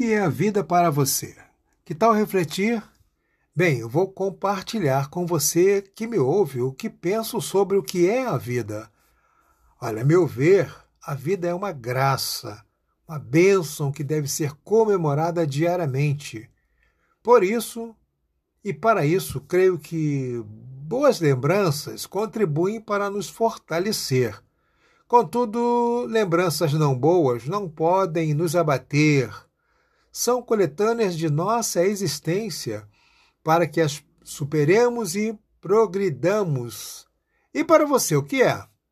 que é a vida para você? Que tal refletir? Bem, eu vou compartilhar com você que me ouve o que penso sobre o que é a vida. Olha, a meu ver, a vida é uma graça, uma bênção que deve ser comemorada diariamente. Por isso, e para isso, creio que boas lembranças contribuem para nos fortalecer. Contudo, lembranças não boas não podem nos abater. São coletâneas de nossa existência para que as superemos e progridamos. E para você, o que é?